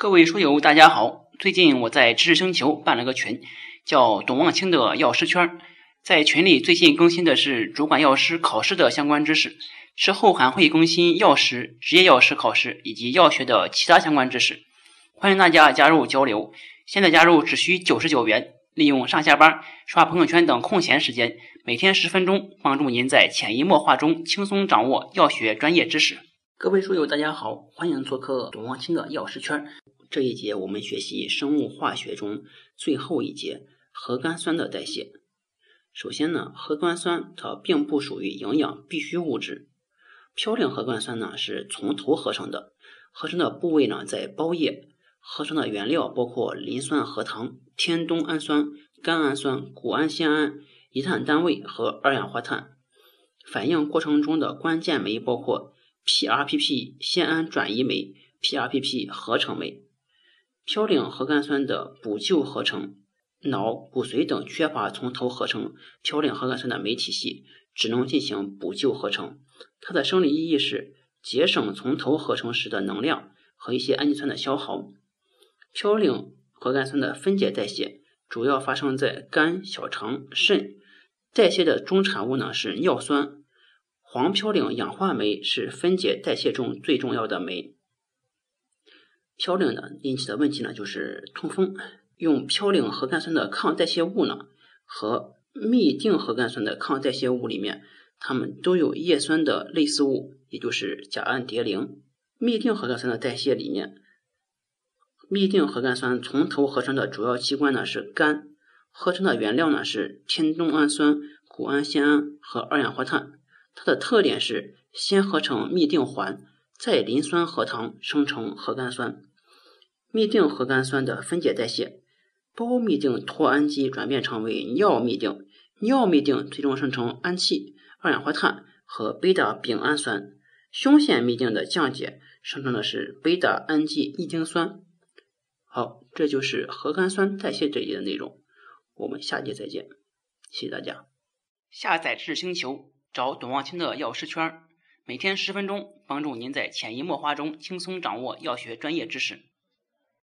各位书友，大家好！最近我在知识星球办了个群，叫“董望清的药师圈”。在群里最近更新的是主管药师考试的相关知识，之后还会更新药师、执业药师考试以及药学的其他相关知识。欢迎大家加入交流。现在加入只需九十九元，利用上下班、刷朋友圈等空闲时间，每天十分钟，帮助您在潜移默化中轻松掌握药学专业知识。各位书友，大家好，欢迎做客董望清的药师圈。这一节我们学习生物化学中最后一节核苷酸的代谢。首先呢，核苷酸它并不属于营养必需物质。嘌呤核苷酸呢是从头合成的，合成的部位呢在胞叶，合成的原料包括磷酸核糖、天冬氨酸、甘氨酸、谷氨酰胺、一碳单位和二氧化碳。反应过程中的关键酶包括 PRPP 酰胺转移酶、PRPP 合成酶。嘌呤核苷酸的补救合成，脑、骨髓等缺乏从头合成嘌呤核苷酸的酶体系，只能进行补救合成。它的生理意义是节省从头合成时的能量和一些氨基酸的消耗。嘌呤核苷酸的分解代谢主要发生在肝、小肠、肾，代谢的中产物呢是尿酸。黄嘌呤氧化酶是分解代谢中最重要的酶。嘌呤呢引起的问题呢就是痛风。用嘌呤核苷酸的抗代谢物呢和嘧啶核苷酸的抗代谢物里面，它们都有叶酸的类似物，也就是甲氨蝶呤。嘧啶核苷酸的代谢里面，嘧啶核苷酸从头合成的主要器官呢是肝，合成的原料呢是天冬氨酸、谷氨酰胺和二氧化碳。它的特点是先合成嘧啶环，再磷酸核糖生成核苷酸。嘧啶核苷酸的分解代谢，胞嘧啶脱氨基转变成为尿嘧啶，尿嘧啶最终生成氨气、二氧化碳和贝塔丙氨酸。胸腺嘧啶的降解生成的是贝塔氨基异丁酸。好，这就是核苷酸代谢这一节的内容。我们下节再见，谢谢大家。下载知识星球，找董望清的药师圈，每天十分钟，帮助您在潜移默化中轻松掌握药学专业知识。